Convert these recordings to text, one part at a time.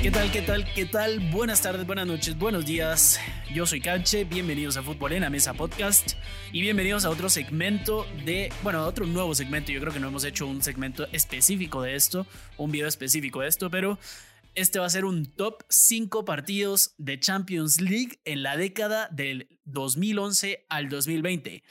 ¿Qué tal, qué tal, qué tal? Buenas tardes, buenas noches, buenos días. Yo soy Canche, bienvenidos a Fútbol en la Mesa Podcast y bienvenidos a otro segmento de, bueno, a otro nuevo segmento. Yo creo que no hemos hecho un segmento específico de esto, un video específico de esto, pero este va a ser un top 5 partidos de Champions League en la década del 2011 al 2020.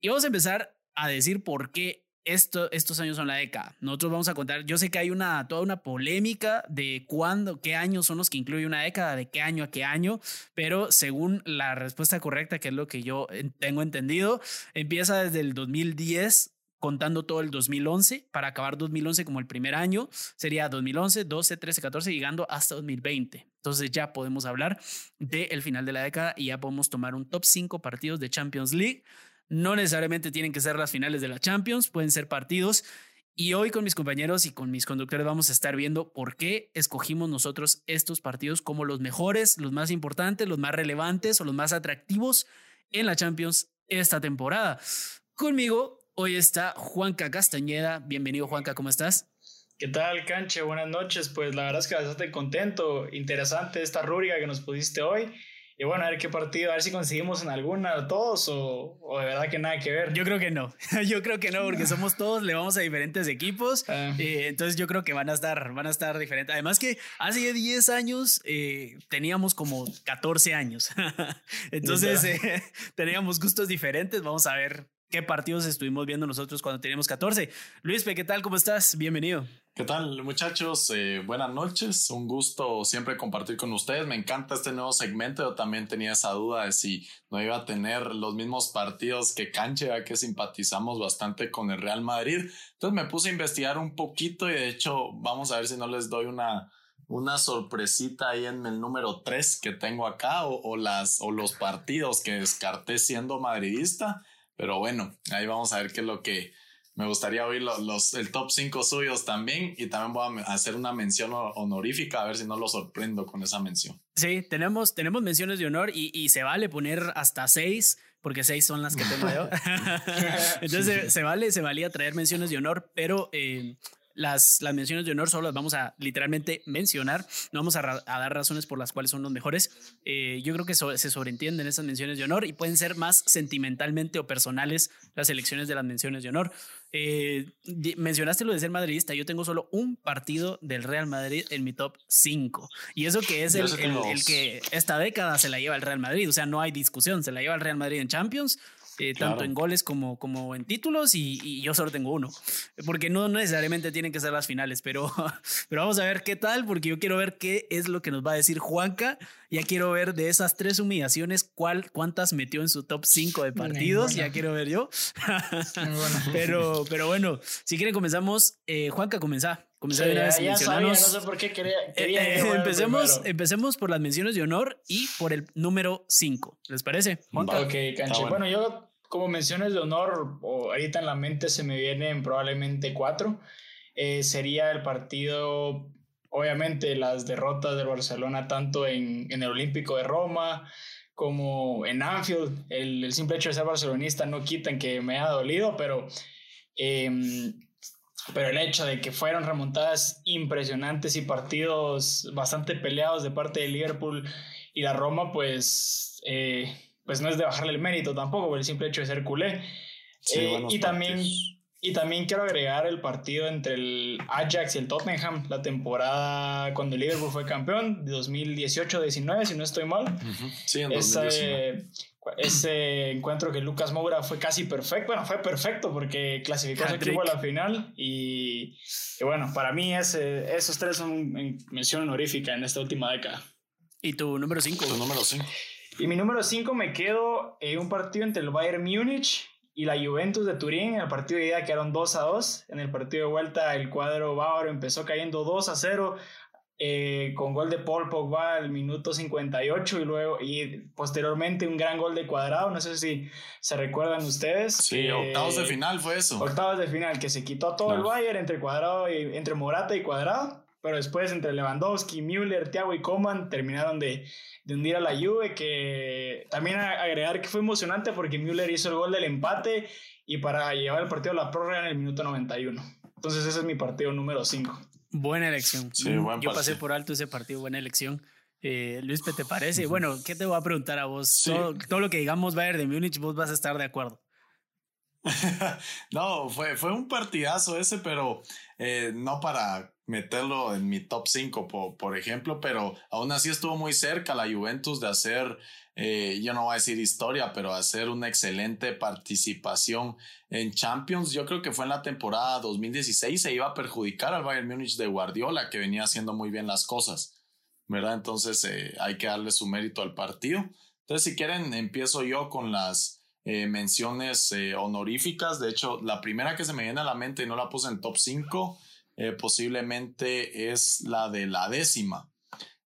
Y vamos a empezar a decir por qué esto, estos años son la década. Nosotros vamos a contar, yo sé que hay una, toda una polémica de cuándo, qué años son los que incluye una década, de qué año a qué año, pero según la respuesta correcta, que es lo que yo tengo entendido, empieza desde el 2010 contando todo el 2011 para acabar 2011 como el primer año, sería 2011, 12, 13, 14, llegando hasta 2020. Entonces ya podemos hablar del final de la década y ya podemos tomar un top 5 partidos de Champions League no necesariamente tienen que ser las finales de la Champions, pueden ser partidos. Y hoy con mis compañeros y con mis conductores vamos a estar viendo por qué escogimos nosotros estos partidos como los mejores, los más importantes, los más relevantes o los más atractivos en la Champions esta temporada. Conmigo hoy está Juanca Castañeda. Bienvenido Juanca, ¿cómo estás? ¿Qué tal, Canche? Buenas noches. Pues la verdad es que bastante contento, interesante esta rúbrica que nos pusiste hoy. Y bueno, a ver qué partido, a ver si conseguimos en alguna todos o, o, de verdad que nada que ver. Yo creo que no, yo creo que no, porque somos todos, le vamos a diferentes equipos, ah. eh, entonces yo creo que van a estar, van a estar diferentes. Además que hace 10 años eh, teníamos como 14 años, entonces eh, teníamos gustos diferentes, vamos a ver qué partidos estuvimos viendo nosotros cuando teníamos 14. Luis, ¿qué tal? ¿Cómo estás? Bienvenido. ¿Qué tal muchachos? Eh, buenas noches, un gusto siempre compartir con ustedes. Me encanta este nuevo segmento. Yo también tenía esa duda de si no iba a tener los mismos partidos que Canche, ya que simpatizamos bastante con el Real Madrid. Entonces me puse a investigar un poquito y de hecho vamos a ver si no les doy una, una sorpresita ahí en el número 3 que tengo acá o, o, las, o los partidos que descarté siendo madridista. Pero bueno, ahí vamos a ver qué es lo que me gustaría oír los, el top 5 suyos también y también voy a hacer una mención honorífica a ver si no lo sorprendo con esa mención. Sí, tenemos, tenemos menciones de honor y, y se vale poner hasta 6 porque 6 son las que tengo yo. Entonces se, vale, se valía traer menciones de honor, pero eh, las, las menciones de honor solo las vamos a literalmente mencionar, no vamos a, dar razones por las cuales son los mejores. Eh, yo creo que se sobreentienden esas menciones de honor y pueden ser más sentimentalmente o personales las elecciones de las menciones de honor. Eh, mencionaste lo de ser madridista, yo tengo solo un partido del Real Madrid en mi top 5 y eso que es el, el que esta década se la lleva el Real Madrid, o sea, no hay discusión, se la lleva el Real Madrid en Champions eh, tanto en goles como, como en títulos, y, yo solo tengo uno, porque no necesariamente tienen que ser las finales, pero, pero vamos a ver qué tal, porque yo quiero ver qué es lo que nos va a decir Juanca, ya quiero ver de esas tres humillaciones cuál, cuántas metió en su top 5 de partidos, ya quiero ver yo. pero, pero bueno, si quieren comenzamos, eh, Juanca, comenzá. Comenzá sí, ya, sabía, no sé por qué quería, quería eh, empecemos, empecemos por las menciones de honor y por el número 5. ¿Les parece? Juanca? Ok, Canche. Bueno. bueno, yo como menciones de honor, ahorita en la mente se me vienen probablemente cuatro. Eh, sería el partido, obviamente, las derrotas del Barcelona tanto en, en, el Olímpico de Roma como en Anfield. El, simple hecho de ser barcelonista no quitan que me haya dolido, pero, eh, pero el hecho de que fueron remontadas impresionantes y partidos bastante peleados de parte de Liverpool y la Roma, pues... Eh, pues no es de bajarle el mérito tampoco por el simple hecho de ser culé. Eh, y, también, y también quiero agregar el partido entre el Ajax y el Tottenham, la temporada cuando el Liverpool fue campeón, de 2018-19, si no estoy mal. Sí, en ese, ese encuentro que Lucas Moura fue casi perfecto, bueno, fue perfecto porque clasificó a su equipo a la final y, bueno, para mí ese, esos tres son mención honorífica en esta última década. ¿Y tu número 5? Tu número 5. Y mi número 5 me quedo en un partido entre el Bayern Múnich y la Juventus de Turín. En el partido de ida quedaron 2 a 2. En el partido de vuelta el cuadro bávaro empezó cayendo 2 a 0 eh, con gol de Paul Pogba al minuto 58 y luego y posteriormente un gran gol de Cuadrado. No sé si se recuerdan ustedes. Sí, octavos de final fue eso. Octavos de final que se quitó todo el Bayern entre Cuadrado y entre Morata y Cuadrado. Pero después entre Lewandowski, Müller, Thiago y Coman terminaron de, de hundir a la Juve, que también agregar que fue emocionante porque Müller hizo el gol del empate y para llevar el partido a la prórroga en el minuto 91. Entonces ese es mi partido número 5. Buena elección. Sí, buen Yo pasé por alto ese partido, buena elección. Eh, Luis, ¿te parece? Bueno, ¿qué te voy a preguntar a vos? Sí. Todo, todo lo que digamos Bayern de Múnich, vos vas a estar de acuerdo. no, fue, fue un partidazo ese, pero eh, no para meterlo en mi top 5, por, por ejemplo, pero aún así estuvo muy cerca la Juventus de hacer, eh, yo no voy a decir historia, pero hacer una excelente participación en Champions. Yo creo que fue en la temporada 2016, se iba a perjudicar al Bayern Múnich de Guardiola, que venía haciendo muy bien las cosas, ¿verdad? Entonces eh, hay que darle su mérito al partido. Entonces, si quieren, empiezo yo con las eh, menciones eh, honoríficas. De hecho, la primera que se me viene a la mente y no la puse en top 5, eh, posiblemente es la de la décima.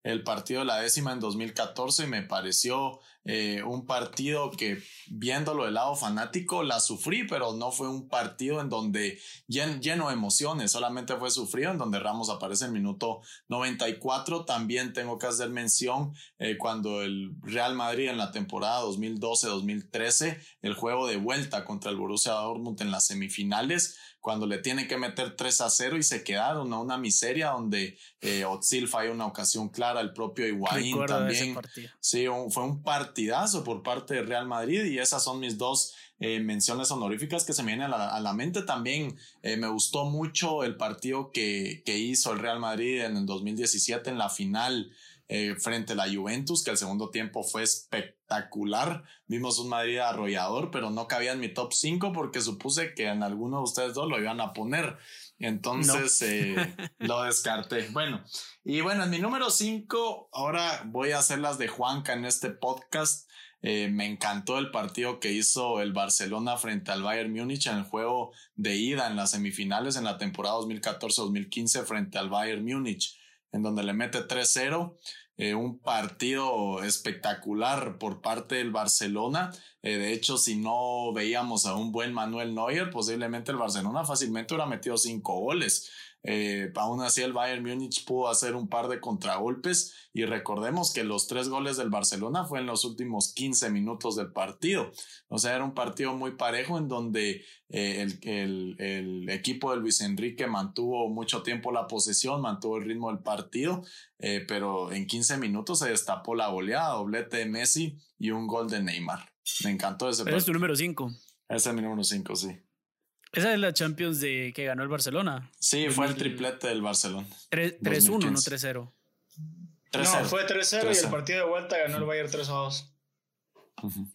El partido de la décima en 2014 me pareció eh, un partido que viéndolo del lado fanático la sufrí, pero no fue un partido en donde llen, lleno de emociones, solamente fue sufrido en donde Ramos aparece en minuto 94. También tengo que hacer mención eh, cuando el Real Madrid en la temporada 2012-2013, el juego de vuelta contra el Borussia Dortmund en las semifinales, cuando le tienen que meter 3 a 0 y se quedaron a una miseria donde eh, Otzil falla una ocasión clara, el propio Higuaín Recuerdo también. Sí, un- fue un partidazo por parte de Real Madrid y esas son mis dos eh, menciones honoríficas que se me vienen a la, a la mente. También eh, me gustó mucho el partido que, que hizo el Real Madrid en el 2017 en la final eh, frente a la Juventus, que el segundo tiempo fue espectacular. Vimos un Madrid arrollador, pero no cabía en mi top 5 porque supuse que en alguno de ustedes dos lo iban a poner. Entonces eh, lo descarté. Bueno, y bueno, en mi número 5, ahora voy a hacer las de Juanca en este podcast. Eh, me encantó el partido que hizo el Barcelona frente al Bayern Múnich en el juego de ida en las semifinales en la temporada 2014-2015 frente al Bayern Múnich, en donde le mete 3-0. Eh, un partido espectacular por parte del Barcelona. Eh, de hecho, si no veíamos a un buen Manuel Neuer, posiblemente el Barcelona fácilmente hubiera metido cinco goles. Eh, aún así, el Bayern Múnich pudo hacer un par de contragolpes y recordemos que los tres goles del Barcelona fue en los últimos 15 minutos del partido. O sea, era un partido muy parejo en donde eh, el, el, el, equipo de Luis Enrique mantuvo mucho tiempo la posesión, mantuvo el ritmo del partido, eh, pero en 15 minutos se destapó la goleada, doblete de Messi y un gol de Neymar. Me encantó ese Pero es tu número 5. Ese es mi número 5, sí. Esa es la Champions de que ganó el Barcelona. Sí, fue el triplete del Barcelona. 3-1, no 3-0. No, fue 3-0 y el partido de vuelta ganó el Bayern 3-2. Uh -huh.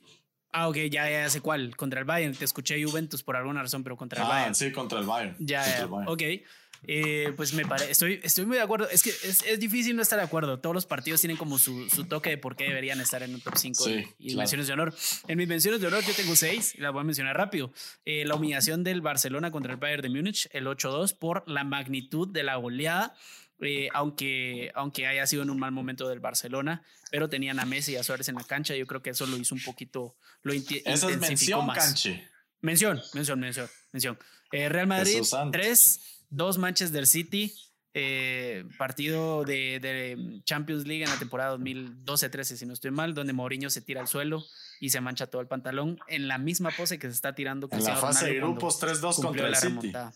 Ah, ok, ya, ya sé cuál. Contra el Bayern. Te escuché Juventus por alguna razón, pero contra el ah, Bayern. Sí, contra el Bayern. Ya, contra ya. el Bayern. ok. Eh, pues me parece, estoy, estoy muy de acuerdo. Es que es, es, difícil no estar de acuerdo. Todos los partidos tienen como su, su toque de por qué deberían estar en un top 5 Sí, y, y claro. menciones de honor. En mis menciones de honor yo tengo 6 y las voy a mencionar rápido. Eh, la humillación del Barcelona contra el Bayern de Múnich, el 8-2, por la magnitud de la goleada. Eh, aunque, aunque haya sido en un mal momento del Barcelona, pero tenían a Messi y a Suárez en la cancha, yo creo que eso lo hizo un poquito, lo inti- Esa es intensificó mención, más. Canche. Mención, mención, mención, mención. Eh, Real Madrid, Jesús santo. 3, 2 Manchester City, eh, partido de, de Champions League en la temporada 2012-13, si no estoy mal, donde Mourinho se tira al suelo y se mancha todo el pantalón en la misma pose que se está tirando En la fase de Ronaldo grupos 3-2 cumplió contra el City. remontada.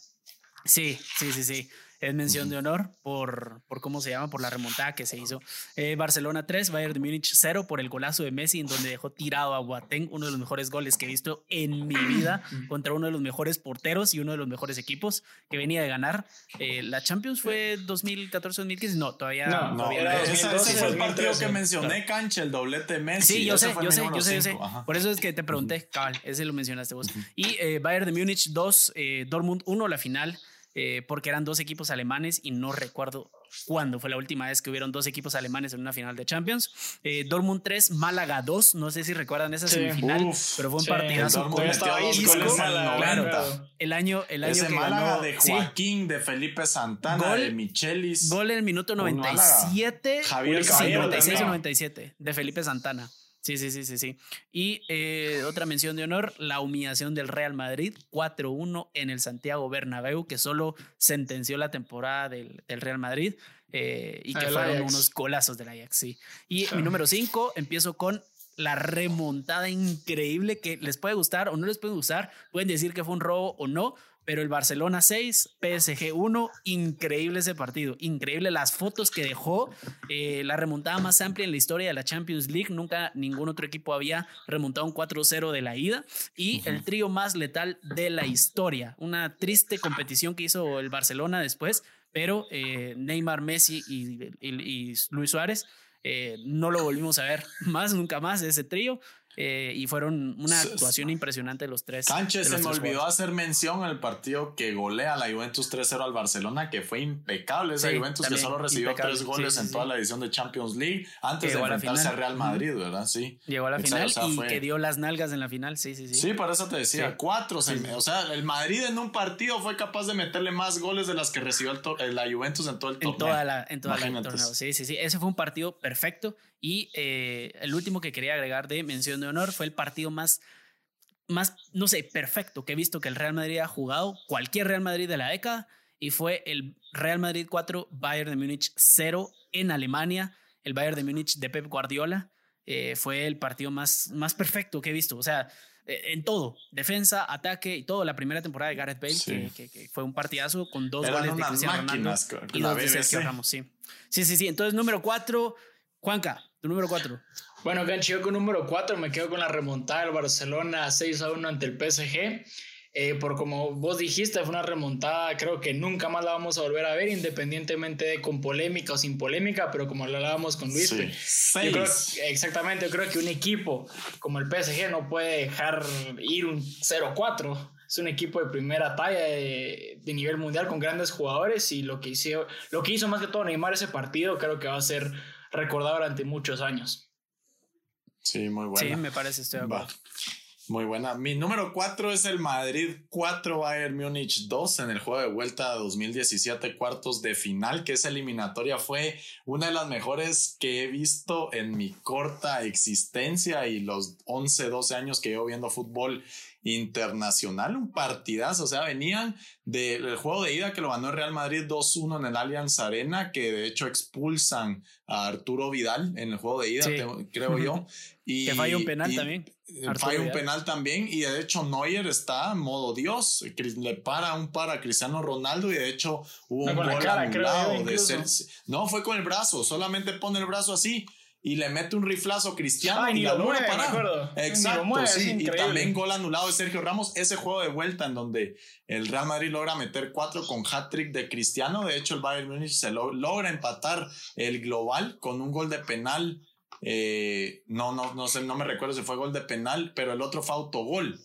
Sí, sí, sí, sí. Es mención de honor por, por cómo se llama, por la remontada que se hizo. Eh, Barcelona 3, Bayern de Múnich 0 por el golazo de Messi, en donde dejó tirado a Boateng, uno de los mejores goles que he visto en mi vida, contra uno de los mejores porteros y uno de los mejores equipos que venía de ganar. Eh, la Champions fue 2014-2015, no, todavía No, No, todavía era no. ese, 2012, ese fue el partido 2013. que mencioné, Canche, el doblete de Messi. Sí, yo sé, yo sé, yo sé, yo sé. Por eso es que te pregunté, cabal, ese lo mencionaste vos. Y eh, Bayern de Múnich 2, eh, Dortmund 1, la final, eh, porque eran dos equipos alemanes y no recuerdo cuándo fue la última vez que hubieron dos equipos alemanes en una final de Champions. Eh, Dortmund 3, Málaga 2, no sé si recuerdan esa Sí. semifinal, Uf, pero fue un sí, partidazo. con Isco, goles en el Málaga, 90. claro. el año, el año Ese que Málaga ganó, de sí, Joaquín, de Felipe Santana, Gol- de Michelis. Gol en el minuto Un Málaga. 97. Javier sí, Caballero 96 o también. 97 de Felipe Santana. Sí, sí, sí, sí, sí. Y eh, otra mención de honor, la humillación del Real Madrid, 4-1 en el Santiago Bernabéu, que solo sentenció la temporada del, del Real Madrid eh, y que fueron Ajax. unos golazos del Ajax, sí. Y Sí. mi número 5, empiezo con la remontada increíble que les puede gustar o no les puede gustar, pueden decir que fue un robo o no, pero el Barcelona 6, PSG 1, increíble ese partido, increíble las fotos que dejó, eh, la remontada más amplia en la historia de la Champions League, nunca ningún otro equipo había remontado un 4-0 de la ida y el trío más letal de la historia, una triste competición que hizo el Barcelona después, pero eh, Neymar, Messi y, Luis Suárez eh, no lo volvimos a ver más, nunca más ese trío. Eh, y fueron una actuación impresionante los tres. Sánchez se me olvidó hacer mención al partido que golea a la Juventus 3-0 al Barcelona, que fue impecable esa Juventus que solo recibió tres goles en toda la edición de Champions League antes de enfrentarse al Real Madrid, ¿verdad? Sí. Llegó a la final y que dio las nalgas en la final, sí, sí, sí. Sí, por eso te decía, cuatro. o sea, el Madrid en un partido fue capaz de meterle más goles de las que recibió el la Juventus en todo el torneo. En toda la, en toda la torneo, sí, sí, sí. Ese fue un partido perfecto y eh, el último que quería agregar de mención de honor fue el partido más, más, no sé, perfecto que he visto que el Real Madrid ha jugado, cualquier Real Madrid de la década, y fue el Real Madrid 4, Bayern de Múnich 0 en Alemania, el Bayern de Múnich de Pep Guardiola. Eh, fue el partido más, más perfecto que he visto. O sea, eh, en todo, defensa, ataque y todo. La primera temporada de Gareth Bale, que, fue un partidazo con dos goles de Cristiano Ronaldo y dos de Sergio Ramos. Sí. sí, sí, sí. Entonces, número 4, Juanca, tu número 4. Bueno, Ganchi, yo con número 4 me quedo con la remontada del Barcelona 6 a 1 ante el PSG. Eh, por como vos dijiste, fue una remontada, creo que nunca más la vamos a volver a ver, independientemente de con polémica o sin polémica, pero como lo hablábamos con Luis, exactamente, yo creo que un equipo como el PSG no puede dejar ir un 0-4. Es un equipo de primera talla de, de, nivel mundial con grandes jugadores y lo que, hizo, lo que hizo más que todo Neymar ese partido creo que va a ser recordado durante muchos años. Sí, muy buena. Sí, me parece, estoy de acuerdo. Muy buena. Mi número 4 es el Madrid 4 Bayern Múnich 2 en el juego de vuelta 2017 cuartos de final, que esa eliminatoria fue una de las mejores que he visto en mi corta existencia y los 11, 12 años que llevo viendo fútbol internacional, un partidazo, o sea, venían del juego de ida que lo ganó el Real Madrid 2-1 en el Allianz Arena, que de hecho expulsan a Arturo Vidal en el juego de ida, creo yo. Y, que falla un penal también. Eh, falla un penal también. Y de hecho Neuer está en modo Dios, le para un para a Cristiano Ronaldo y de hecho hubo un gol anulado de ser, no fue con el brazo, solamente pone el brazo así y le mete un riflazo Cristiano y, la logra parar. Exacto, sí. Y también gol anulado de Sergio Ramos. Ese juego de vuelta en donde el Real Madrid logra meter cuatro con hat-trick de Cristiano. De hecho, el Bayern Múnich se logra empatar el global con un gol de penal eh, no, no, no sé, no me recuerdo si fue gol de penal, pero el otro fue autogol.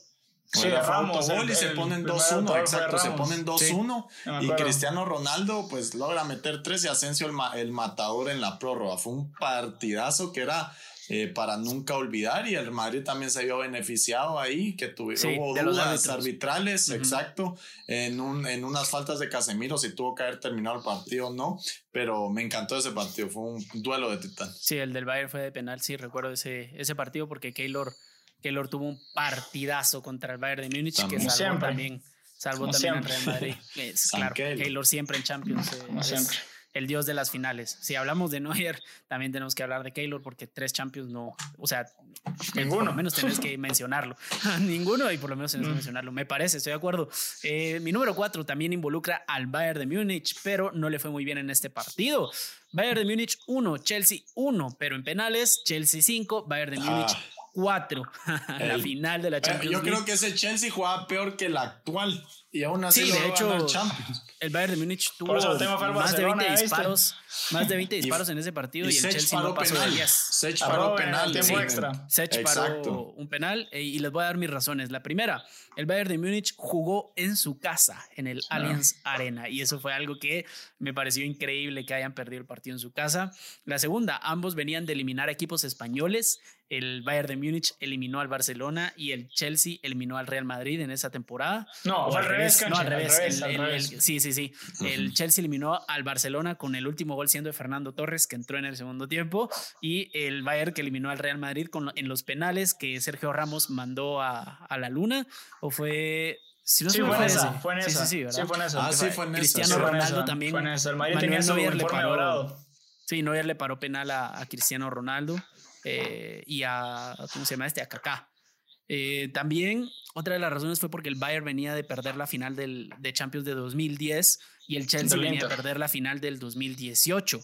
Sí, fue autogol y se ponen 2-1, exacto, se ponen 2-1 y Cristiano Ronaldo pues logra meter tres y Asensio el, el matador en la prórroga. Fue un partidazo que era eh, para nunca olvidar y el Madrid también se vio beneficiado ahí, que tuvo, hubo dudas arbitrales, exacto, en, un, en unas faltas de Casemiro, si tuvo que haber terminado el partido o no, pero me encantó ese partido, fue un duelo de titán. Sí, el del Bayern fue de penal, sí, recuerdo ese, ese partido porque Keylor, Keylor tuvo un partidazo contra el Bayern de Múnich que salvó también, salvó también al Real Madrid. claro, Keylor siempre en Champions. Eh, siempre el dios de las finales. Si hablamos de Neuer, también tenemos que hablar de Keylor porque tres Champions no, o sea, ninguno. Por lo menos tenés que mencionarlo. Ninguno y por lo menos tenés que mm. mencionarlo. Me parece, estoy de acuerdo. Eh, mi número cuatro también involucra al Bayern de Múnich, pero no le fue muy bien en este partido. Bayern de Múnich 1, Chelsea 1, pero en penales, Chelsea 5, Bayern de Múnich 4. la final de la Champions Yo creo que ese Chelsea jugaba peor que el actual y aún así sí, de hecho, el Bayern de Múnich tuvo más de 20 disparos, más de 20 disparos en ese partido y, el Chelsea no pasó de 10. Sech paró penal, tiempo extra. Sech paró un penal eh, y les voy a dar mis razones. La primera, el Bayern de Múnich jugó en su casa, en el ah. Allianz Arena y eso fue algo que me pareció increíble que hayan perdido el partido en su casa. La segunda, ambos venían de eliminar equipos españoles. El Bayern de Múnich eliminó al Barcelona y el Chelsea eliminó al Real Madrid en esa temporada. No, fue al revés, no, al revés. sí, sí, sí. El Chelsea eliminó al Barcelona con el último gol siendo de Fernando Torres, que entró en el segundo tiempo, y el Bayern que eliminó al Real Madrid con, en los penales que Sergio Ramos mandó a, a la luna, o fue si no sí, fue, en esa, fue en esa. Sí, sí, sí, fue en esa. Ah, sí, fue en Cristiano Ronaldo también. Fue en esa. El Madrid tenía su Neuer le paró, Sí, Neuer le paró penal a, a Cristiano Ronaldo eh, y a, ¿cómo se llama este? A Kaká. Eh, también otra de las razones fue porque el Bayern venía de perder la final del, de Champions de 2010 y el Chelsea venía de perder la final del 2018.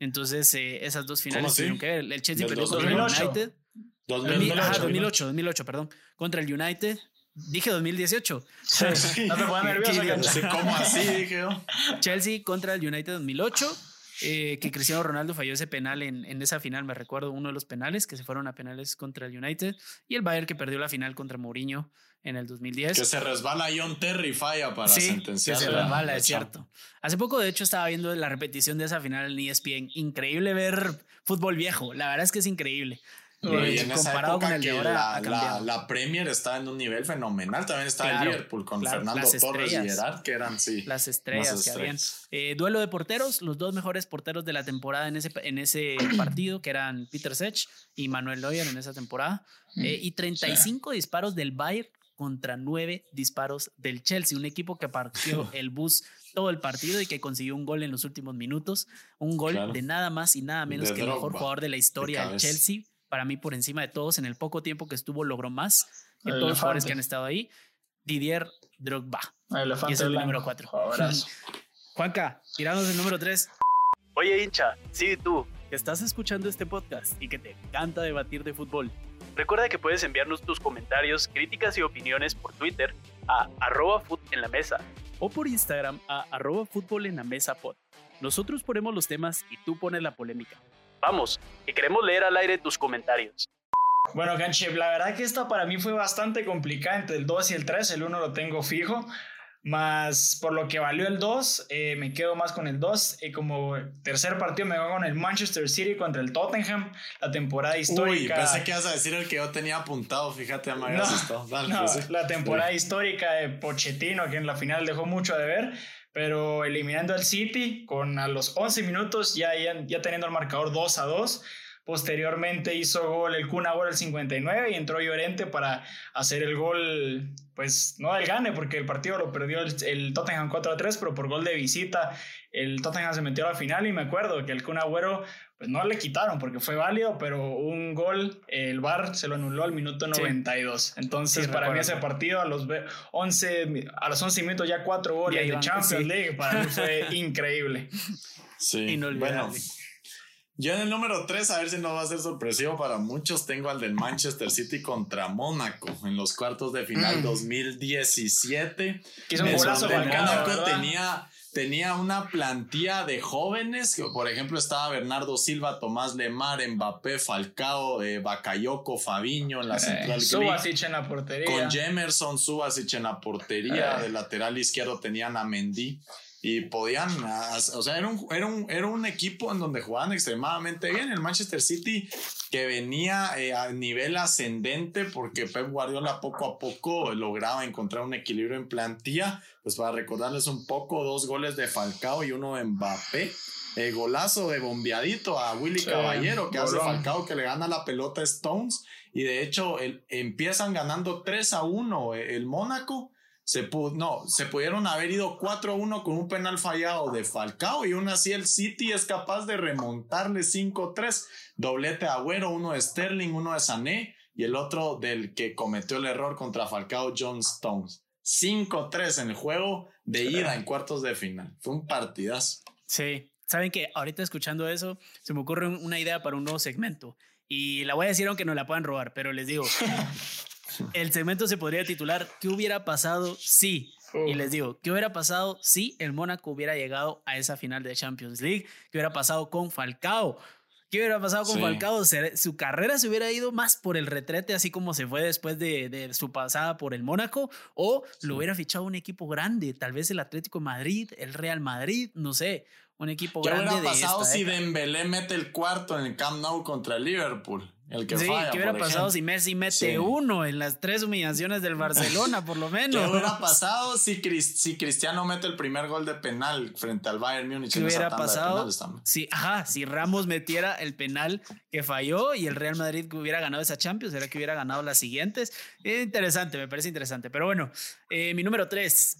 Entonces, eh, esas dos finales tuvieron que ver. El Chelsea perdió contra el United. 2008, 2008, 2008, perdón. Contra el United. Dije 2018. no te pongas nervioso. ¿Cómo así? Dije yo. Chelsea contra el United 2008. Eh, que Cristiano Ronaldo falló ese penal en, en, esa final, me recuerdo uno de los penales que se fueron a penales contra el United y el Bayern que perdió la final contra Mourinho en el 2010. Que se resbala John Terry falla para sí, sentenciar. Que se resbala, es cierto. Hace poco, de hecho, estaba viendo la repetición de esa final en ESPN. Increíble ver fútbol viejo. La verdad es que es increíble. Y en con el de ahora, la, la, Premier está en un nivel fenomenal. También está el Liverpool con Fernando Torres y Gerard, que eran sí. Las estrellas, que habían. Eh, duelo de porteros, los dos mejores porteros de la temporada en ese, en ese partido, que eran Peter Sech y Manuel Neuer en esa temporada. Mm. Eh, y 35 disparos del Bayern contra 9 disparos del Chelsea, un equipo que partió el bus todo el partido y que consiguió un gol en los últimos minutos. Un gol de nada más y nada menos que el mejor jugador de la historia del Chelsea para mí por encima de todos. En el poco tiempo que estuvo logró más que todos los jugadores que han estado ahí. Didier Drogba. y es el número 4. Juanca, tiramos el número 3. Oye hincha, sí tú, que estás escuchando este podcast y que te encanta debatir de fútbol. Recuerda que puedes enviarnos tus comentarios, críticas y opiniones por Twitter a arroba en la mesa o por Instagram a arroba fútbol en la mesa pod. Nosotros ponemos los temas y tú pones la polémica. Vamos, que queremos leer al aire tus comentarios. Bueno, Ganchev, la verdad que esta para mí fue bastante complicada entre el 2 y el 3. El 1 lo tengo fijo. Más por lo que valió el 2, eh, me quedo más con el 2. Y como tercer partido me voy con el Manchester City contra el Tottenham, la temporada histórica. Uy, pensé que ibas a decir el que yo tenía apuntado, fíjate, no, no, pues la temporada histórica de Pochettino, que en la final dejó mucho de ver pero eliminando al City con a los 11 minutos ya, ya, teniendo el marcador 2 a 2. Posteriormente hizo gol el Kun el 59 y entró Llorente para hacer el gol, pues no del gane, porque el partido lo perdió el, Tottenham 4 a 3, pero por gol de visita el Tottenham se metió a la final y me acuerdo que el Kun Agüero pues no le quitaron porque fue válido, pero un gol, el VAR se lo anuló al minuto 92. Entonces, para mí ese partido a los 11, a los 11 minutos ya cuatro goles de Champions League, para mí fue increíble. Sí, bueno. Yo en el número 3, a ver si no va a ser sorpresivo para muchos, tengo al del Manchester City contra Mónaco en los cuartos de final 2017. Mm. Que es un golazo Mónaco tenía tenía una plantilla de jóvenes, que por ejemplo estaba Bernardo Silva, Tomás Lemar, Mbappé, Falcao, eh, Bakayoko, Fabiño en la eh, central. Subasic en la portería. Con Jemerson, Subasic en la portería. Eh. De lateral izquierdo tenían a Mendy y podían, o sea, era un, era, un, era un equipo en donde jugaban extremadamente bien. El Manchester City que venía eh, a nivel ascendente porque Pep Guardiola poco a poco lograba encontrar un equilibrio en plantilla. Pues para recordarles un poco, dos goles de Falcao y uno de Mbappé. El golazo de bombeadito a Willy Caballero que hace Falcao que le gana la pelota a Stones y de hecho el, empiezan ganando 3 a 1 el Mónaco se no, se pudieron haber ido 4-1 con un penal fallado de Falcao y aún así el City es capaz de remontarle 5-3. Doblete de Agüero, uno de Sterling, uno de Sané y el otro del que cometió el error contra Falcao, John Stones. 5-3 en el juego de ida en cuartos de final. Fue un partidazo. Sí, saben que ahorita escuchando eso se me ocurre una idea para un nuevo segmento y la voy a decir aunque no la puedan robar, pero les digo, el segmento se podría titular ¿Qué hubiera pasado si? Y les digo, ¿qué hubiera pasado si el Mónaco hubiera llegado a esa final de Champions League? ¿Qué hubiera pasado con Falcao? ¿Qué hubiera pasado con Falcao? Su carrera se hubiera ido más por el retrete, así como se fue después de, su pasada por el Mónaco, o lo hubiera fichado un equipo grande, tal vez el Atlético Madrid, el Real Madrid, no sé, un equipo grande. ¿Qué hubiera pasado si Dembélé mete el cuarto en el Camp Nou contra el Liverpool? El que sí, ¿qué hubiera pasado si Messi mete uno en las tres humillaciones del Barcelona, por lo menos? ¿Qué hubiera pasado si, si Cristiano mete el primer gol de penal frente al Bayern Múnich ¿Qué hubiera pasado si, ajá, si Ramos metiera el penal que falló y el Real Madrid hubiera ganado esa Champions? ¿Será que hubiera ganado las siguientes? Es interesante, me parece interesante. Pero bueno, eh, mi número tres,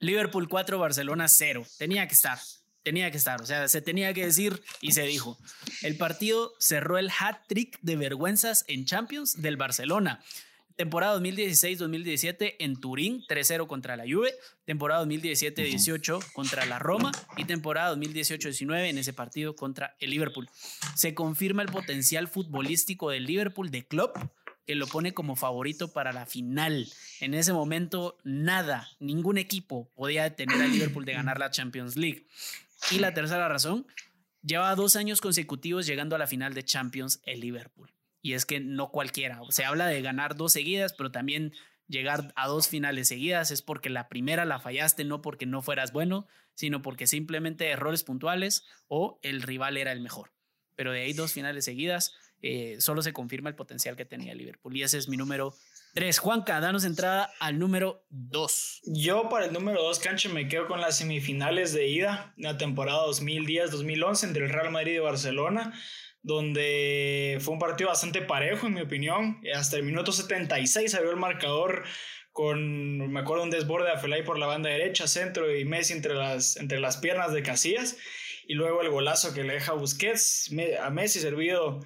Liverpool 4, Barcelona 0. Tenía que estar tenía que estar, o sea, se tenía que decir y se dijo. El partido cerró el hat-trick de vergüenzas en Champions del Barcelona. Temporada 2016-2017 en Turín, 3-0 contra la Juve. Temporada 2017-18 contra la Roma. Y temporada 2018-19 en ese partido contra el Liverpool. Se confirma el potencial futbolístico del Liverpool de Klopp, que lo pone como favorito para la final. En ese momento, nada, ningún equipo podía detener al Liverpool de ganar la Champions League. Y la tercera razón, lleva dos años consecutivos llegando a la final de Champions el Liverpool y es que no cualquiera. Se habla de ganar dos seguidas, pero también llegar a dos finales seguidas es porque la primera la fallaste, no porque no fueras bueno, sino porque simplemente errores puntuales o el rival era el mejor. Pero de ahí dos finales seguidas, eh, solo se confirma el potencial que tenía Liverpool. Y ese es mi número tres. Juanca, danos entrada al número dos. Yo para el número dos, Cancho, me quedo con las semifinales de ida, la temporada 2010-2011 entre el Real Madrid y Barcelona donde fue un partido bastante parejo, en mi opinión. Hasta el minuto 76 abrió el marcador con, me acuerdo, un desborde de Afelay por la banda derecha, centro y Messi entre las, entre las piernas de Casillas. Y luego el golazo que le deja Busquets a Messi servido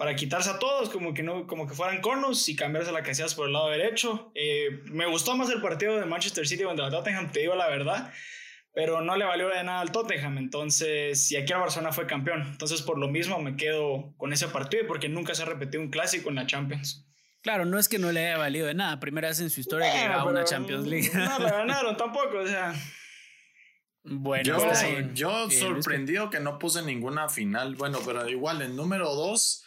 para quitarse a todos, como que, no, como que fueran conos y cambiarse la Casillas por el lado derecho. Eh, me gustó más el partido de Manchester City contra la Tottenham, te digo la verdad pero no le valió de nada al Tottenham, entonces, y aquí el Barcelona fue campeón, entonces por lo mismo me quedo con ese partido porque nunca se ha repetido un clásico en la Champions. Claro, no es que no le haya valido de nada, primera vez en su historia que llegaba a una Champions League. No la ganaron tampoco, o sea. Bueno, yo, yo sorprendido que no puse ninguna final, bueno, pero igual el número dos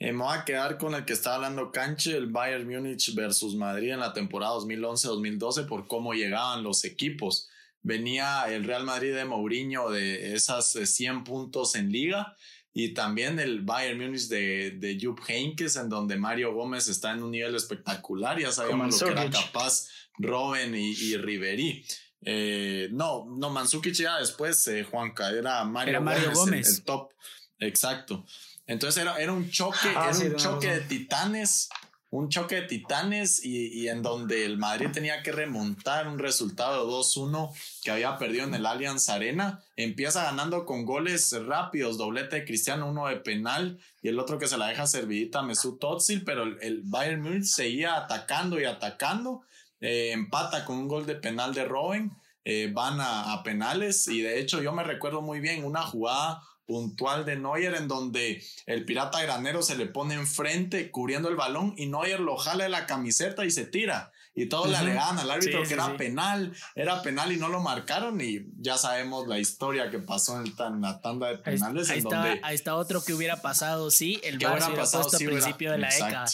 eh, me voy a quedar con el que estaba hablando Canche, el Bayern Múnich versus Madrid en la temporada 2011-2012 por cómo llegaban los equipos. Venía el Real Madrid de Mourinho de esas 100 eh, puntos en liga y también el Bayern Múnich de, de Jupp Heynckes en donde Mario Gómez está en un nivel espectacular, ya sabíamos lo que era capaz Robben y, y Ribery. Eh, no, no, Mansukic ya después, eh, Juanca, era Mario, Gómez, El, top, exacto. Entonces era, era un choque, ah, era un choque de titanes un choque de titanes y, en donde el Madrid tenía que remontar un resultado de 2-1 que había perdido en el Allianz Arena. Empieza ganando con goles rápidos, doblete de Cristiano, uno de penal y el otro que se la deja servidita Mesut Özil, pero el, Bayern seguía atacando y atacando. Eh, empata con un gol de penal de Robben. Eh, van a, a penales y de hecho yo me recuerdo muy bien una jugada puntual de Neuer en donde el pirata granero se le pone enfrente cubriendo el balón y Neuer lo jala de la camiseta y se tira. Y todos le alegaban al árbitro que era penal, era penal y no lo marcaron y ya sabemos la historia que pasó en, la tanda de penales. Ahí, está, ahí está otro que hubiera pasado, sí, el VAR hubiera pasado al principio de la década.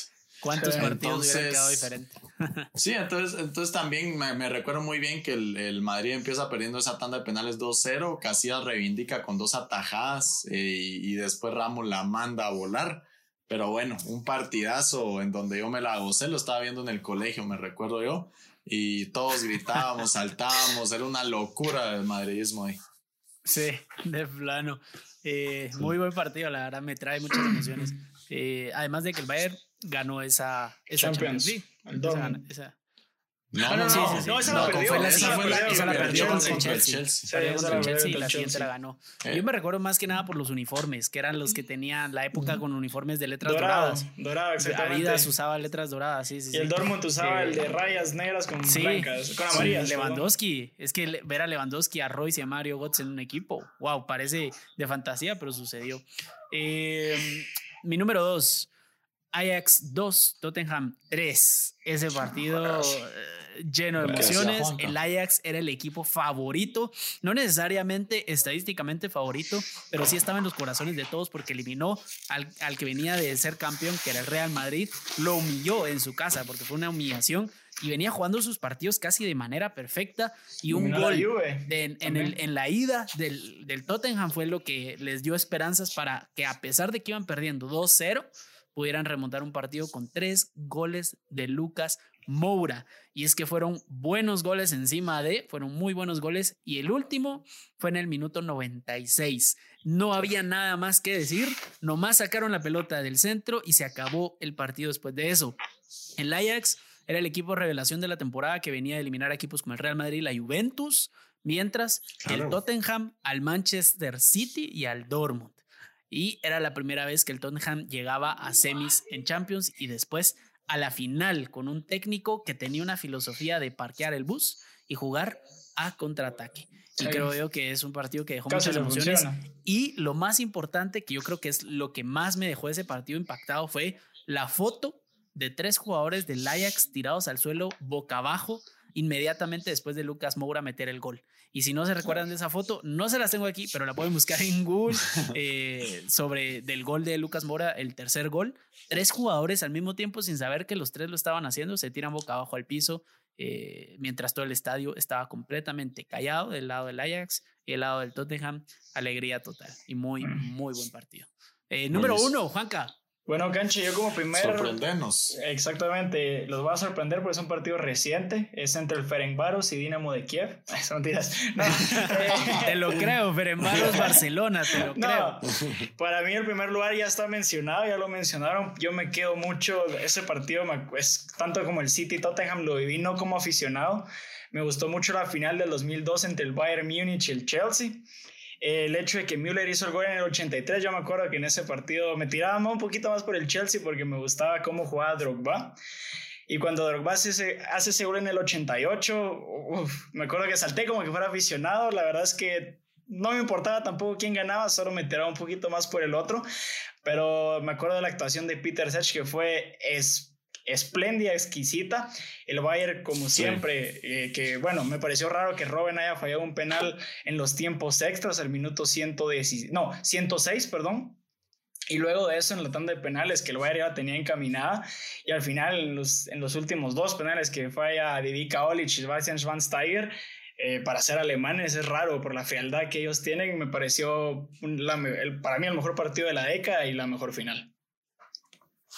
¿Cuántos partidos hubieran quedado diferentes? sí, entonces, entonces también me, recuerdo muy bien que el, Madrid empieza perdiendo esa tanda de penales 2-0, Casillas reivindica con dos atajadas eh, y, después Ramos la manda a volar. Pero bueno, un partidazo en donde yo me la gocé, lo estaba viendo en el colegio, me recuerdo yo, y todos gritábamos, saltábamos, era una locura el madridismo ahí. Sí, de plano. Eh, muy buen partido, la verdad me trae muchas emociones. Eh, además de que el Bayern ganó esa, esa Champions, League. esa, no, no, no, sí, sí, no, esa la perdió. Fue la, esa, fue la, esa la perdió contra el Chelsea. Contra el Chelsea y la siguiente la ganó. Yo me recuerdo más que nada por los uniformes, que eran los que tenían la época con uniformes de letras doradas. Dorado, exactamente. Adidas usaba letras doradas, sí, sí. Y el Dortmund usaba el de rayas negras con blancas, con amarillas. Lewandowski, es que ver a Lewandowski, a Royce y a Mario Götze en un equipo, wow, parece de fantasía, pero sucedió. Eh, mi número dos. Ajax 2, Tottenham 3. Ese partido eh, lleno de emociones. El Ajax era el equipo favorito, no necesariamente estadísticamente favorito, pero sí estaba en los corazones de todos porque eliminó al, al, que venía de ser campeón, que era el Real Madrid. Lo humilló en su casa porque fue una humillación y venía jugando sus partidos casi de manera perfecta y un gol en, el, en, la ida del, del Tottenham fue lo que les dio esperanzas para que a pesar de que iban perdiendo 2-0, pudieran remontar un partido con tres goles de Lucas Moura. Y es que fueron buenos goles encima de, fueron muy buenos goles. Y el último fue en el minuto 96. No había nada más que decir, nomás sacaron la pelota del centro y se acabó el partido después de eso. El Ajax era el equipo revelación de la temporada que venía a eliminar equipos como el Real Madrid y la Juventus, mientras el Tottenham al Manchester City y al Dortmund y era la primera vez que el Tottenham llegaba a semis en Champions y después a la final con un técnico que tenía una filosofía de parquear el bus y jugar a contraataque. Y creo yo que es un partido que dejó muchas emociones. Y lo más importante, que yo creo que es lo que más me dejó ese partido impactado, fue la foto de tres jugadores del Ajax tirados al suelo boca abajo inmediatamente después de Lucas Moura meter el gol. Y si no se recuerdan de esa foto, no se las tengo aquí, pero la pueden buscar en Google eh, sobre del gol de Lucas Moura, el tercer gol. Tres jugadores al mismo tiempo sin saber que los tres lo estaban haciendo, se tiran boca abajo al piso, eh, mientras todo el estadio estaba completamente callado del lado del Ajax y el lado del Tottenham. Alegría total y muy, muy buen partido. Eh, número uno, Juanca. Bueno, Canche, yo como primer... Sorprendernos. Exactamente, los voy a sorprender porque es un partido reciente, es entre el Ferencváros y Dinamo de Kiev. Son mentiras. No, te lo creo, Ferencváros Barcelona, te lo creo. Para mí el primer lugar ya está mencionado, ya lo mencionaron. Yo me quedo mucho, ese partido, es, tanto como el City Tottenham lo viví no como aficionado. Me gustó mucho la final del 2002 entre el Bayern Múnich y el Chelsea el hecho de que Müller hizo el gol en el 83, yo me acuerdo que en ese partido me tiraba un poquito más por el Chelsea porque me gustaba cómo jugaba Drogba. Y cuando Drogba hace, hace ese en el 88, me acuerdo que salté como que fuera aficionado. La verdad es que no me importaba tampoco quién ganaba, solo me tiraba un poquito más por el otro. Pero me acuerdo de la actuación de Peter Sech que fue es espléndida, exquisita. El Bayern, como siempre, eh, que bueno, me pareció raro que Robben haya fallado un penal en los tiempos extras, el minuto 110, no, 106, perdón. Y luego de eso, en la tanda de penales, que el Bayern ya tenía encaminada, y al final, en los, en los últimos dos penales que falla Didica Olic y Sebastian Schwansteiger, eh, para ser alemanes es raro por la fealdad que ellos tienen. Me pareció para mí el mejor partido de la década y la mejor final.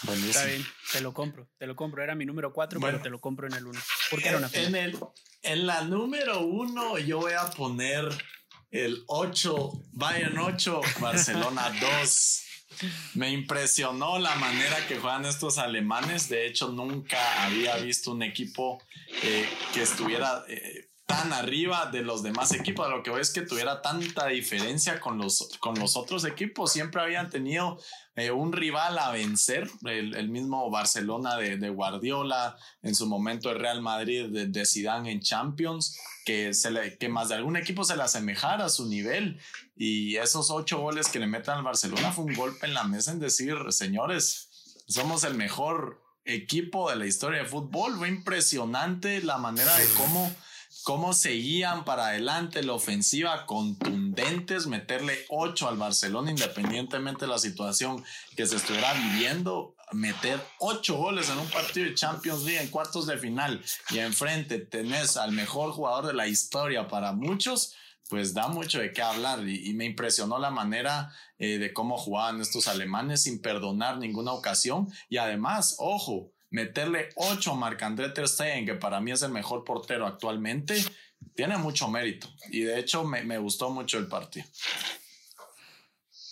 Está bien, te lo compro, te lo compro. Era mi número 4, pero te lo compro en el 1. Porque era una en, el, en la número 1 yo voy a poner el 8, Bayern 8, Barcelona 2. Me impresionó la manera que juegan estos alemanes. De hecho, nunca había visto un equipo eh, que estuviera eh, tan arriba de los demás equipos. Lo que veo es que tuviera tanta diferencia con los, con los otros equipos. Siempre habían tenido eh, un rival a vencer, el, mismo Barcelona de, Guardiola, en su momento el Real Madrid de, de Zidane en Champions, que, se le, que más de algún equipo se le asemejara a su nivel. Y esos ocho goles que le meten al Barcelona fue un golpe en la mesa en decir, señores, somos el mejor equipo de la historia de fútbol. Fue impresionante la manera de cómo cómo seguían para adelante la ofensiva contundentes, meterle 8 al Barcelona independientemente de la situación que se estuviera viviendo, meter 8 goles en un partido de Champions League en cuartos de final y enfrente tenés al mejor jugador de la historia para muchos, pues da mucho de qué hablar. Y, me impresionó la manera eh, de cómo jugaban estos alemanes sin perdonar ninguna ocasión. Y además, ojo, meterle 8 a Marc-André Ter Stegen, que para mí es el mejor portero actualmente, tiene mucho mérito. Y de hecho me, me gustó mucho el partido.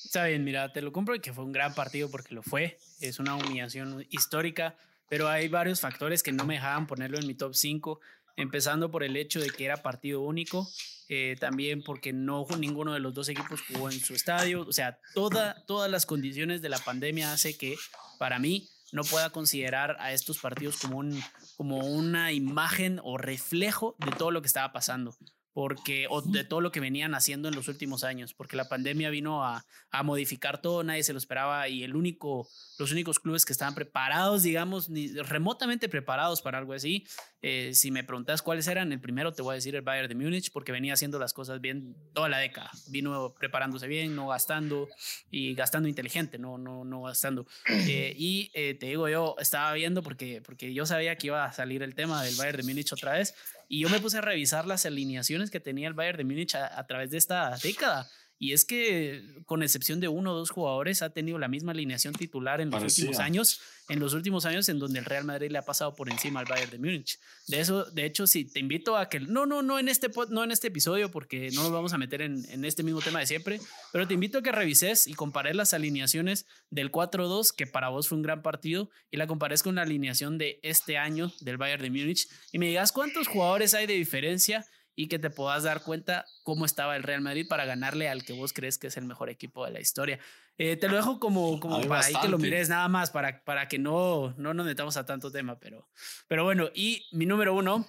Está bien, mira, te lo compro y que fue un gran partido porque lo fue. Es una humillación histórica, pero hay varios factores que no me dejaban ponerlo en mi top 5, empezando por el hecho de que era partido único, eh, también porque no ninguno de los dos equipos jugó en su estadio, o sea, toda, todas las condiciones de la pandemia hace que para mí no pueda considerar a estos partidos como, un, como una imagen o reflejo de todo lo que estaba pasando porque o de todo lo que venían haciendo en los últimos años, porque la pandemia vino a, a, modificar todo, nadie se lo esperaba y el único, los únicos clubes que estaban preparados, digamos, ni remotamente preparados para algo así, eh, si me preguntas cuáles eran, el primero te voy a decir el Bayern de Múnich, porque venía haciendo las cosas bien toda la década, vino preparándose bien, no gastando y gastando inteligente, no, no, no gastando. Eh, y eh, te digo, yo estaba viendo porque, porque yo sabía que iba a salir el tema del Bayern de Múnich otra vez y yo me puse a revisar las alineaciones que tenía el Bayern de Múnich a, través de esta década. Y es que, con excepción de uno o dos jugadores, ha tenido la misma alineación titular en los últimos años en los últimos años en donde el Real Madrid le ha pasado por encima al Bayern de Múnich. De eso, de hecho, sí, te invito a que, no, no, no en este, no en este episodio, porque no nos vamos a meter en, en este mismo tema de siempre, pero te invito a que revises y compares las alineaciones del 4-2, que para vos fue un gran partido, y la compares con la alineación de este año del Bayern de Múnich, y me digas cuántos jugadores hay de diferencia y que te puedas dar cuenta cómo estaba el Real Madrid para ganarle al que vos crees que es el mejor equipo de la historia. Eh, te lo dejo como, como para ahí que lo mires nada más, para, para que no, no nos metamos a tanto tema, pero, pero bueno, y mi número uno,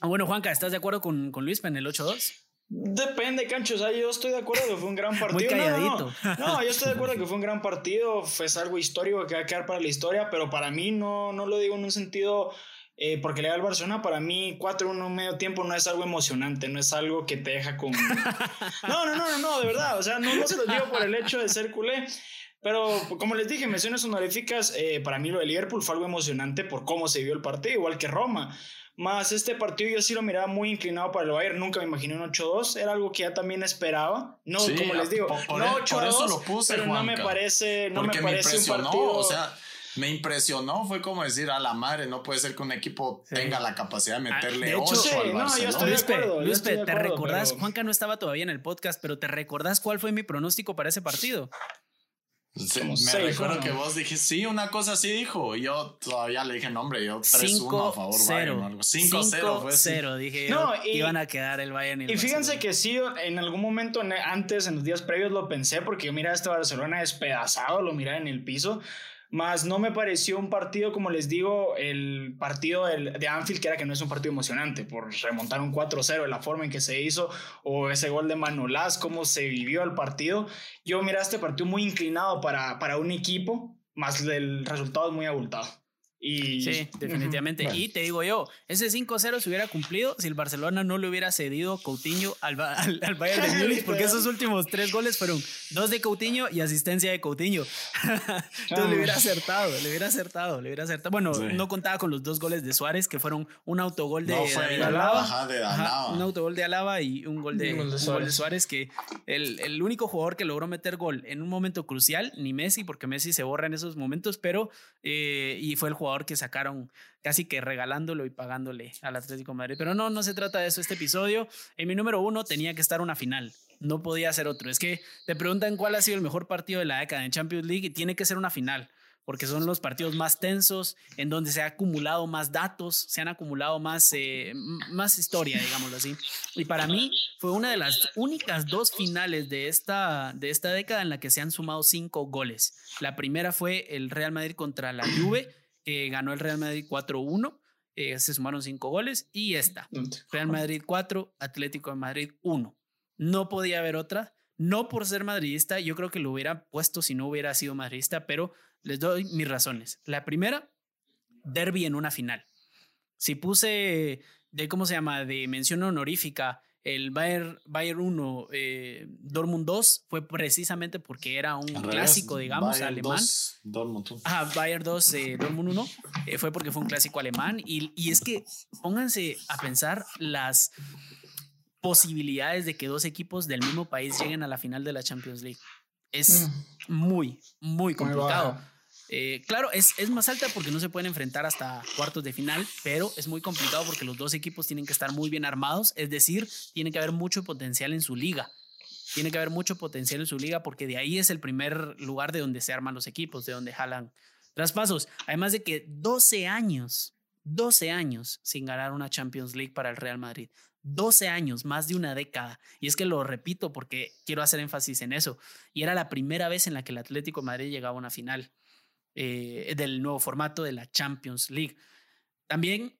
ah, bueno, Juanca, ¿estás de acuerdo con, con Luis en el 8-2? Depende, Cancho. O sea, yo estoy de acuerdo que fue un gran partido. Muy calladito. No, yo estoy de acuerdo que fue un gran partido. Fue algo histórico que va a quedar para la historia, pero para mí no, no lo digo en un sentido eh, porque le da al Barcelona, para mí 4-1 medio tiempo no es algo emocionante, no es algo que te deja con... No, no, no, no, de verdad, o sea, no, no se lo digo por el hecho de ser culé, pero como les dije, menciones honoríficas, eh, para mí lo de Liverpool fue algo emocionante por cómo se vio el partido, igual que Roma. Más este partido yo sí lo miraba muy inclinado para el Bayern, nunca me imaginé un 8-2, era algo que ya también esperaba. No, como les digo, no 8-2, pero no me parece, no me parece un partido... O sea, me impresionó, fue como decir a la madre, no puede ser que un equipo tenga la capacidad de ah, meterle de hecho, al no, yo estoy de acuerdo, Luis, ¿te recordás? Juanca no estaba todavía en el podcast, pero ¿te recordás cuál fue mi pronóstico para ese partido? me recuerdo que vos dijiste, sí, una cosa así dijo. Y yo todavía le dije, no, hombre, yo 3-1 a favor 0. 5-0 fue 0, dije no, iban a quedar el Bayern y, y fíjense que sí, en algún momento antes, en los días previos lo pensé, porque mira, este Barcelona despedazado, lo miraba en el piso. Más no me pareció un partido, como les digo, el partido de Anfield, que era que no es un partido emocionante, por remontar un 4-0, la forma en que se hizo, o ese gol de Manolás, cómo se vivió el partido. Yo mira este partido muy inclinado para, para un equipo, más el resultado es muy abultado. Y, sí, definitivamente. Y te digo yo, ese 5-0 se hubiera cumplido si el Barcelona no le hubiera cedido Coutinho al, al, Bayern de Múnich, porque esos últimos tres goles fueron dos de Coutinho y asistencia de Coutinho. Entonces le hubiera acertado, le hubiera acertado, le hubiera acertado. Bueno, no contaba con los dos goles de Suárez, que fueron un autogol de, Alaba, un autogol de Alaba y un gol de, Suárez. que el, el único jugador que logró meter gol en un momento crucial, ni Messi, porque Messi se borra en esos momentos, pero eh, y fue el jugador que sacaron casi que regalándolo y pagándole al Atlético de Madrid. Pero no, no se trata de eso este episodio. En mi número uno tenía que estar una final. No podía ser otro. Es que te preguntan cuál ha sido el mejor partido de la década en Champions League y tiene que ser una final porque son los partidos más tensos, en donde se ha acumulado más datos, se han acumulado más, eh, más historia, digámoslo así. Y para mí fue una de las únicas dos finales de esta, de esta década en la que se han sumado cinco goles. La primera fue el Real Madrid contra la Juve ganó el Real Madrid 4-1. Eh, se sumaron cinco goles y esta. Real Madrid 4, Atlético de Madrid 1. No podía haber otra. No por ser madridista, yo creo que lo hubiera puesto si no hubiera sido madridista, pero les doy mis razones. La primera, derby en una final. Si puse de, ¿cómo se llama?, de mención honorífica el Bayern, Bayern 1, eh, Dortmund 2 fue precisamente porque era un clásico, digamos, Bayern alemán. 2, Dortmund 1. Ajá, Bayern 2, eh, Dortmund 1. Eh, fue porque fue un clásico alemán. Y, y, es que pónganse a pensar las posibilidades de que dos equipos del mismo país lleguen a la final de la Champions League. Es mm. muy, muy complicado. Eh, claro, es, es, más alta porque no se pueden enfrentar hasta cuartos de final, pero es muy complicado porque los dos equipos tienen que estar muy bien armados, es decir, tiene que haber mucho potencial en su liga. Tiene que haber mucho potencial en su liga porque de ahí es el primer lugar de donde se arman los equipos, de donde jalan traspasos. Además de que 12 años, 12 años sin ganar una Champions League para el Real Madrid. 12 años, más de una década. Y es que lo repito porque quiero hacer énfasis en eso. Y era la primera vez en la que el Atlético Madrid llegaba a una final. Eh, del nuevo formato de la Champions League. También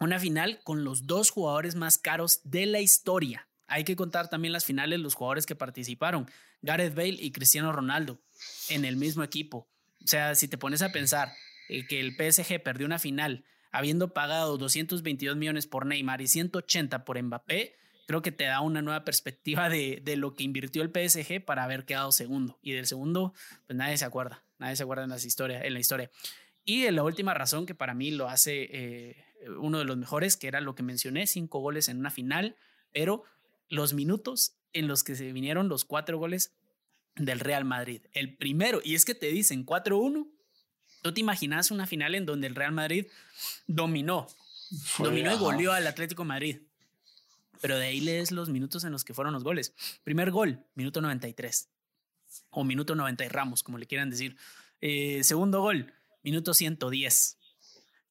una final con los dos jugadores más caros de la historia. Hay que contar también las finales, los jugadores que participaron, Gareth Bale y Cristiano Ronaldo, en el mismo equipo. O sea, si te pones a pensar eh, que el PSG perdió una final habiendo pagado 222 millones por Neymar y 180 por Mbappé, creo que te da una nueva perspectiva de, de, lo que invirtió el PSG para haber quedado segundo. Y del segundo, pues nadie se acuerda. Nadie se acuerda en, las historias, en la historia. Y la última razón que para mí lo hace eh, uno de los mejores, que era lo que mencioné, cinco goles en una final, pero los minutos en los que se vinieron los cuatro goles del Real Madrid. El primero, y es que te dicen 4-1, ¿tú te imaginas una final en donde el Real Madrid dominó? dominó y goleó al Atlético Madrid. Pero de ahí lees los minutos en los que fueron los goles. Primer gol, minuto 93 o minuto 90 y Ramos, como le quieran decir. Eh, segundo gol, minuto 110.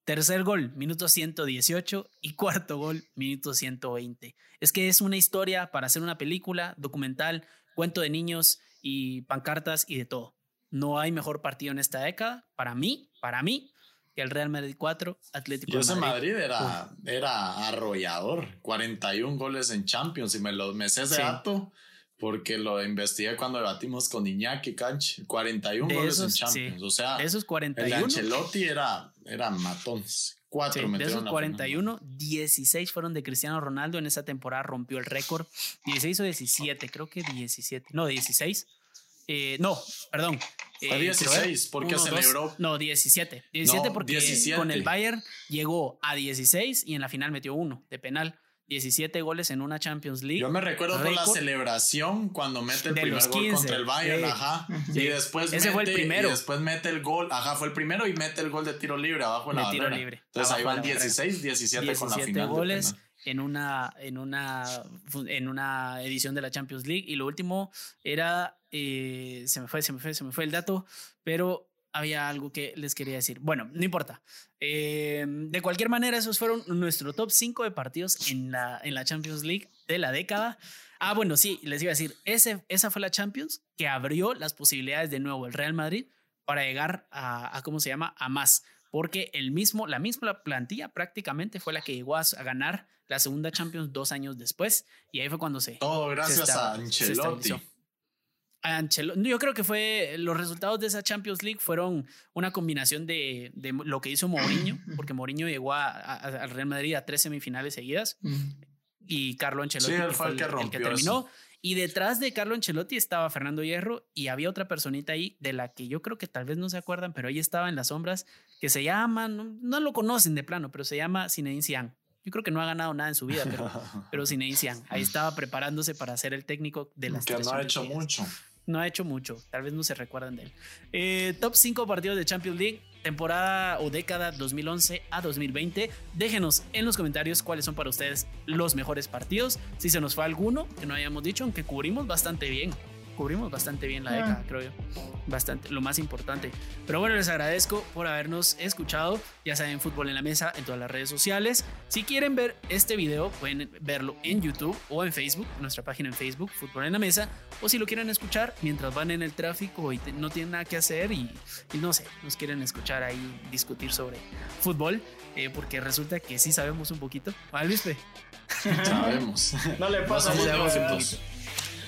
Tercer gol, minuto 118 y cuarto gol, minuto 120. Es que es una historia para hacer una película, documental, cuento de niños y pancartas y de todo. No hay mejor partido en esta década, para mí, para mí, que el Real Madrid 4, Atlético y ese Madrid. era, era arrollador, 41 goles en Champions y me lo me sé ese dato porque lo investigué cuando debatimos con Iñaki Canch, 41 goles en Champions, o sea, esos 41 el Ancelotti era era matones. Cuatro de esos 41, 16 fueron de Cristiano Ronaldo. En esa temporada rompió el récord. 16 o 17, creo que 17. No, 16. Eh, no, perdón. Fue 16 eh, porque celebró. no, 17. 17 porque con el Bayern llegó a 16 y en la final metió uno de penal. 17 goles en una Champions League. Yo me recuerdo con la celebración cuando mete el primer gol contra el Bayern, ajá. Y después Ese fue el primero. Y después mete el gol, ajá, fue el primero y mete el gol de tiro libre abajo en la tiro libre. Entonces ahí van 16, 17, con la final. goles en una, en, una, en una edición de la Champions League. Y lo último era, eh, se me fue, se me fue, se me fue el dato, pero había algo que les quería decir. Bueno, no importa. Eh, de cualquier manera, esos fueron nuestro top 5 de partidos en la, en la Champions League de la década. Ah, bueno, sí, les iba a decir, ese, esa fue la Champions que abrió las posibilidades de nuevo el Real Madrid para llegar a, ¿cómo se llama? A más. Porque el mismo, la misma plantilla prácticamente fue la que llegó a, ganar la segunda Champions dos años después. Y ahí fue cuando se... Todo gracias a Ancelotti yo creo que fue los resultados de esa Champions League fueron una combinación de, lo que hizo Mourinho, porque Mourinho llegó al Real Madrid a tres semifinales seguidas y Carlo Ancelotti fue, el, que, terminó. Y detrás de Carlo Ancelotti estaba Fernando Hierro y había otra personita ahí de la que yo creo que tal vez no se acuerdan, pero ahí estaba en las sombras, que se llama, no, lo conocen de plano, pero se llama Zinedine Zidane. Yo creo que no ha ganado nada en su vida, pero, pero Zinedine Ahí estaba preparándose para ser el técnico de las Que no ha hecho mucho no ha hecho mucho, tal vez no se recuerdan de él. Eh, top 5 partidos de Champions League, temporada o década 2011 a 2020. Déjenos en los comentarios cuáles son para ustedes los mejores partidos. Si se nos fue alguno que no hayamos dicho, aunque cubrimos bastante bien cubrimos bastante bien la ah. década, creo yo. Bastante, lo más importante. Pero bueno, les agradezco por habernos escuchado. Ya saben, Fútbol en la Mesa en todas las redes sociales. Si quieren ver este video, pueden verlo en YouTube o en Facebook, nuestra página en Facebook, Fútbol en la Mesa. O si lo quieren escuchar mientras van en el tráfico y no tienen nada que hacer y, no sé, nos quieren escuchar ahí discutir sobre fútbol, eh, porque resulta que sí sabemos un poquito. ¿Vale, Luis? Sabemos. no le pasa mucho.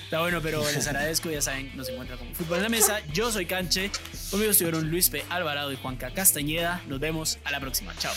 Está bueno, pero les agradezco. Ya saben, nos encuentran como Fútbol en la Mesa. Yo soy Canche. Conmigo estuvieron Luis P. Alvarado y Juanca Castañeda. Nos vemos a la próxima. Chao.